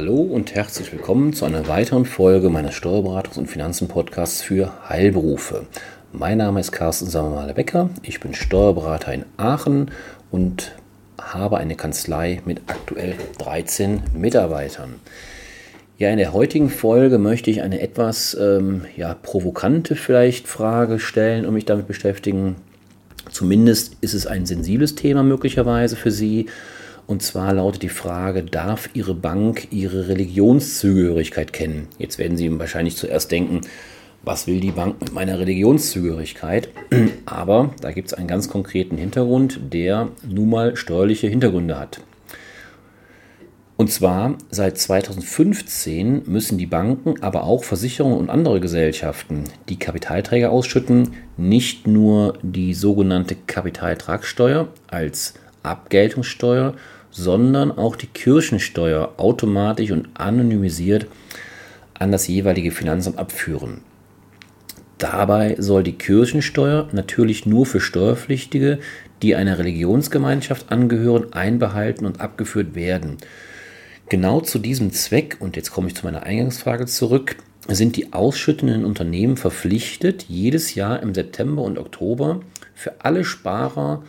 Hallo und herzlich willkommen zu einer weiteren Folge meines Steuerberatungs- und Finanzen-Podcasts für Heilberufe. Mein Name ist Carsten Sammermale-Becker. Ich bin Steuerberater in Aachen und habe eine Kanzlei mit aktuell 13 Mitarbeitern. Ja, in der heutigen Folge möchte ich eine etwas ähm, ja, provokante vielleicht Frage stellen und mich damit beschäftigen. Zumindest ist es ein sensibles Thema möglicherweise für Sie und zwar lautet die Frage, darf Ihre Bank Ihre Religionszugehörigkeit kennen? Jetzt werden Sie wahrscheinlich zuerst denken, was will die Bank mit meiner Religionszugehörigkeit? Aber da gibt es einen ganz konkreten Hintergrund, der nun mal steuerliche Hintergründe hat. Und zwar seit 2015 müssen die Banken, aber auch Versicherungen und andere Gesellschaften, die Kapitalträger ausschütten, nicht nur die sogenannte Kapitaltragsteuer als Abgeltungssteuer, sondern auch die Kirchensteuer automatisch und anonymisiert an das jeweilige Finanzamt abführen. Dabei soll die Kirchensteuer natürlich nur für Steuerpflichtige, die einer Religionsgemeinschaft angehören, einbehalten und abgeführt werden. Genau zu diesem Zweck, und jetzt komme ich zu meiner Eingangsfrage zurück, sind die ausschüttenden Unternehmen verpflichtet, jedes Jahr im September und Oktober für alle Sparer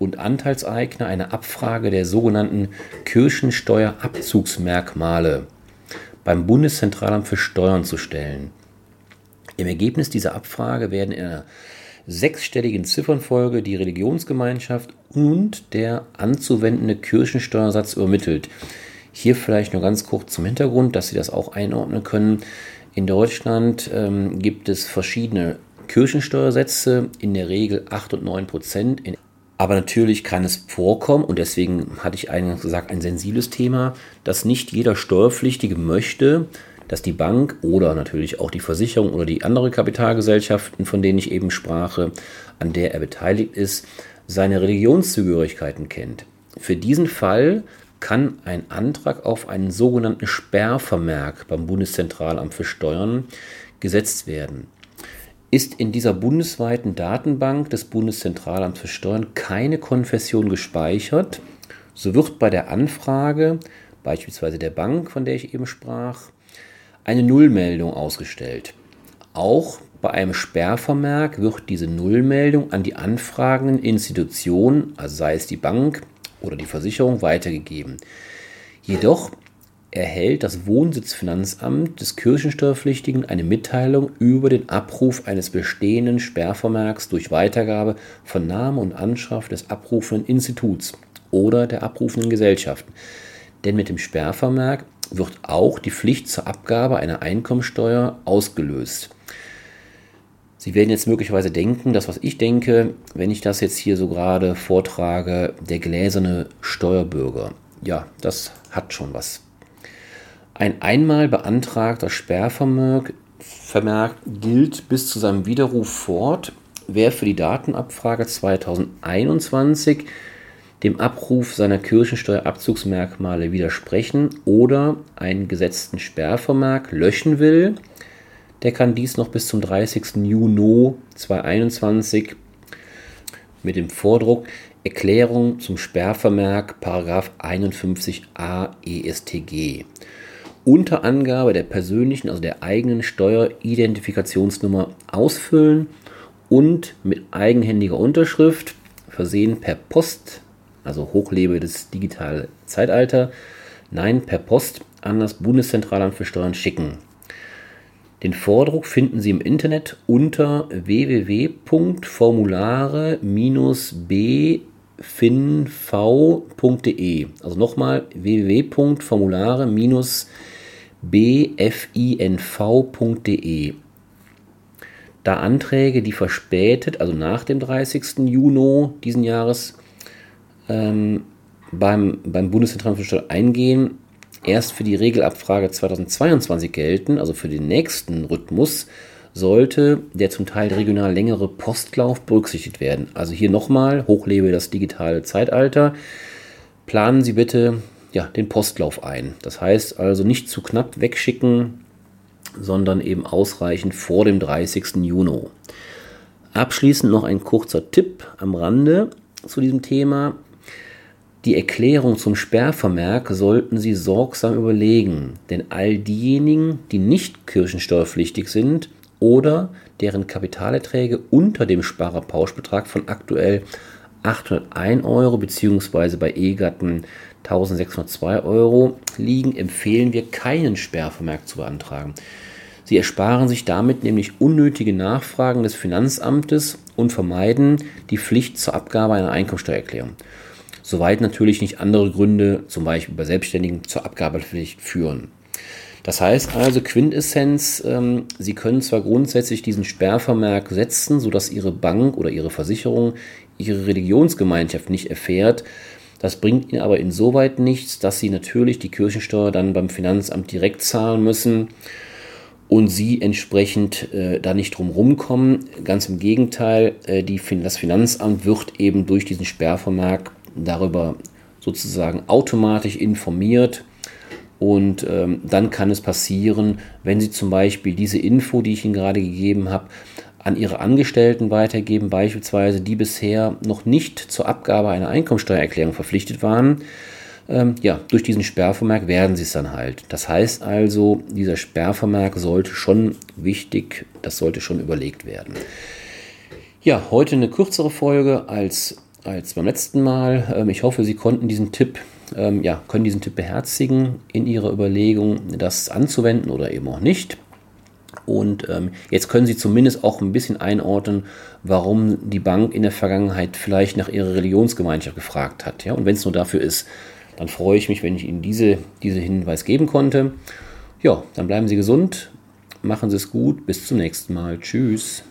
und Anteilseigner eine Abfrage der sogenannten Kirchensteuerabzugsmerkmale beim Bundeszentralamt für Steuern zu stellen. Im Ergebnis dieser Abfrage werden in einer sechsstelligen Ziffernfolge die Religionsgemeinschaft und der anzuwendende Kirchensteuersatz übermittelt. Hier vielleicht nur ganz kurz zum Hintergrund, dass Sie das auch einordnen können. In Deutschland ähm, gibt es verschiedene Kirchensteuersätze, in der Regel 8 und 9 Prozent. In aber natürlich kann es vorkommen, und deswegen hatte ich eingangs gesagt, ein sensibles Thema, dass nicht jeder Steuerpflichtige möchte, dass die Bank oder natürlich auch die Versicherung oder die andere Kapitalgesellschaften, von denen ich eben sprach, an der er beteiligt ist, seine Religionszugehörigkeiten kennt. Für diesen Fall kann ein Antrag auf einen sogenannten Sperrvermerk beim Bundeszentralamt für Steuern gesetzt werden. Ist in dieser bundesweiten Datenbank des Bundeszentralamts für Steuern keine Konfession gespeichert, so wird bei der Anfrage, beispielsweise der Bank, von der ich eben sprach, eine Nullmeldung ausgestellt. Auch bei einem Sperrvermerk wird diese Nullmeldung an die anfragenden Institutionen, also sei es die Bank oder die Versicherung, weitergegeben. Jedoch erhält das Wohnsitzfinanzamt des Kirchensteuerpflichtigen eine Mitteilung über den Abruf eines bestehenden Sperrvermerks durch Weitergabe von Name und Anschrift des abrufenden Instituts oder der abrufenden Gesellschaften. Denn mit dem Sperrvermerk wird auch die Pflicht zur Abgabe einer Einkommensteuer ausgelöst. Sie werden jetzt möglicherweise denken, das was ich denke, wenn ich das jetzt hier so gerade vortrage, der gläserne Steuerbürger. Ja, das hat schon was. Ein einmal beantragter Sperrvermerk gilt bis zu seinem Widerruf fort, wer für die Datenabfrage 2021 dem Abruf seiner Kirchensteuerabzugsmerkmale widersprechen oder einen gesetzten Sperrvermerk löschen will, der kann dies noch bis zum 30. Juni 2021 mit dem Vordruck Erklärung zum Sperrvermerk 51a ESTG unter Angabe der persönlichen, also der eigenen Steueridentifikationsnummer ausfüllen und mit eigenhändiger Unterschrift versehen per Post, also Hochlebe des digitalen Zeitalter, nein, per Post an das Bundeszentralamt für Steuern schicken. Den Vordruck finden Sie im Internet unter www.formulare-bfinv.de. Also nochmal www.formulare-bfinv.de bfinv.de. Da Anträge, die verspätet, also nach dem 30. Juni diesen Jahres, ähm, beim, beim Bundeszentralamt eingehen, erst für die Regelabfrage 2022 gelten, also für den nächsten Rhythmus, sollte der zum Teil regional längere Postlauf berücksichtigt werden. Also hier nochmal, hochlebe das digitale Zeitalter. Planen Sie bitte ja, den Postlauf ein. Das heißt also nicht zu knapp wegschicken, sondern eben ausreichend vor dem 30. Juni. Abschließend noch ein kurzer Tipp am Rande zu diesem Thema. Die Erklärung zum Sperrvermerk sollten Sie sorgsam überlegen, denn all diejenigen, die nicht kirchensteuerpflichtig sind oder deren Kapitalerträge unter dem Sparerpauschbetrag von aktuell 801 Euro bzw. bei Ehegatten 1602 Euro liegen, empfehlen wir keinen Sperrvermerk zu beantragen. Sie ersparen sich damit nämlich unnötige Nachfragen des Finanzamtes und vermeiden die Pflicht zur Abgabe einer Einkommensteuererklärung. Soweit natürlich nicht andere Gründe, zum Beispiel bei Selbstständigen, zur Abgabepflicht führen. Das heißt also Quintessenz, ähm, Sie können zwar grundsätzlich diesen Sperrvermerk setzen, sodass Ihre Bank oder Ihre Versicherung Ihre Religionsgemeinschaft nicht erfährt. Das bringt Ihnen aber insoweit nichts, dass Sie natürlich die Kirchensteuer dann beim Finanzamt direkt zahlen müssen und Sie entsprechend äh, da nicht drum rumkommen. Ganz im Gegenteil, äh, die, das Finanzamt wird eben durch diesen Sperrvermerk darüber sozusagen automatisch informiert und ähm, dann kann es passieren, wenn Sie zum Beispiel diese Info, die ich Ihnen gerade gegeben habe, an Ihre Angestellten weitergeben, beispielsweise die bisher noch nicht zur Abgabe einer Einkommensteuererklärung verpflichtet waren. Ähm, ja, durch diesen Sperrvermerk werden sie es dann halt. Das heißt also, dieser Sperrvermerk sollte schon wichtig, das sollte schon überlegt werden. Ja, heute eine kürzere Folge als, als beim letzten Mal. Ähm, ich hoffe, Sie konnten diesen Tipp ähm, ja, können diesen Tipp beherzigen in ihrer Überlegung, das anzuwenden oder eben auch nicht. Und ähm, jetzt können Sie zumindest auch ein bisschen einordnen, warum die Bank in der Vergangenheit vielleicht nach ihrer Religionsgemeinschaft gefragt hat. Ja? Und wenn es nur dafür ist, dann freue ich mich, wenn ich Ihnen diese, diese Hinweis geben konnte. Ja, dann bleiben Sie gesund, machen Sie es gut, bis zum nächsten Mal. Tschüss.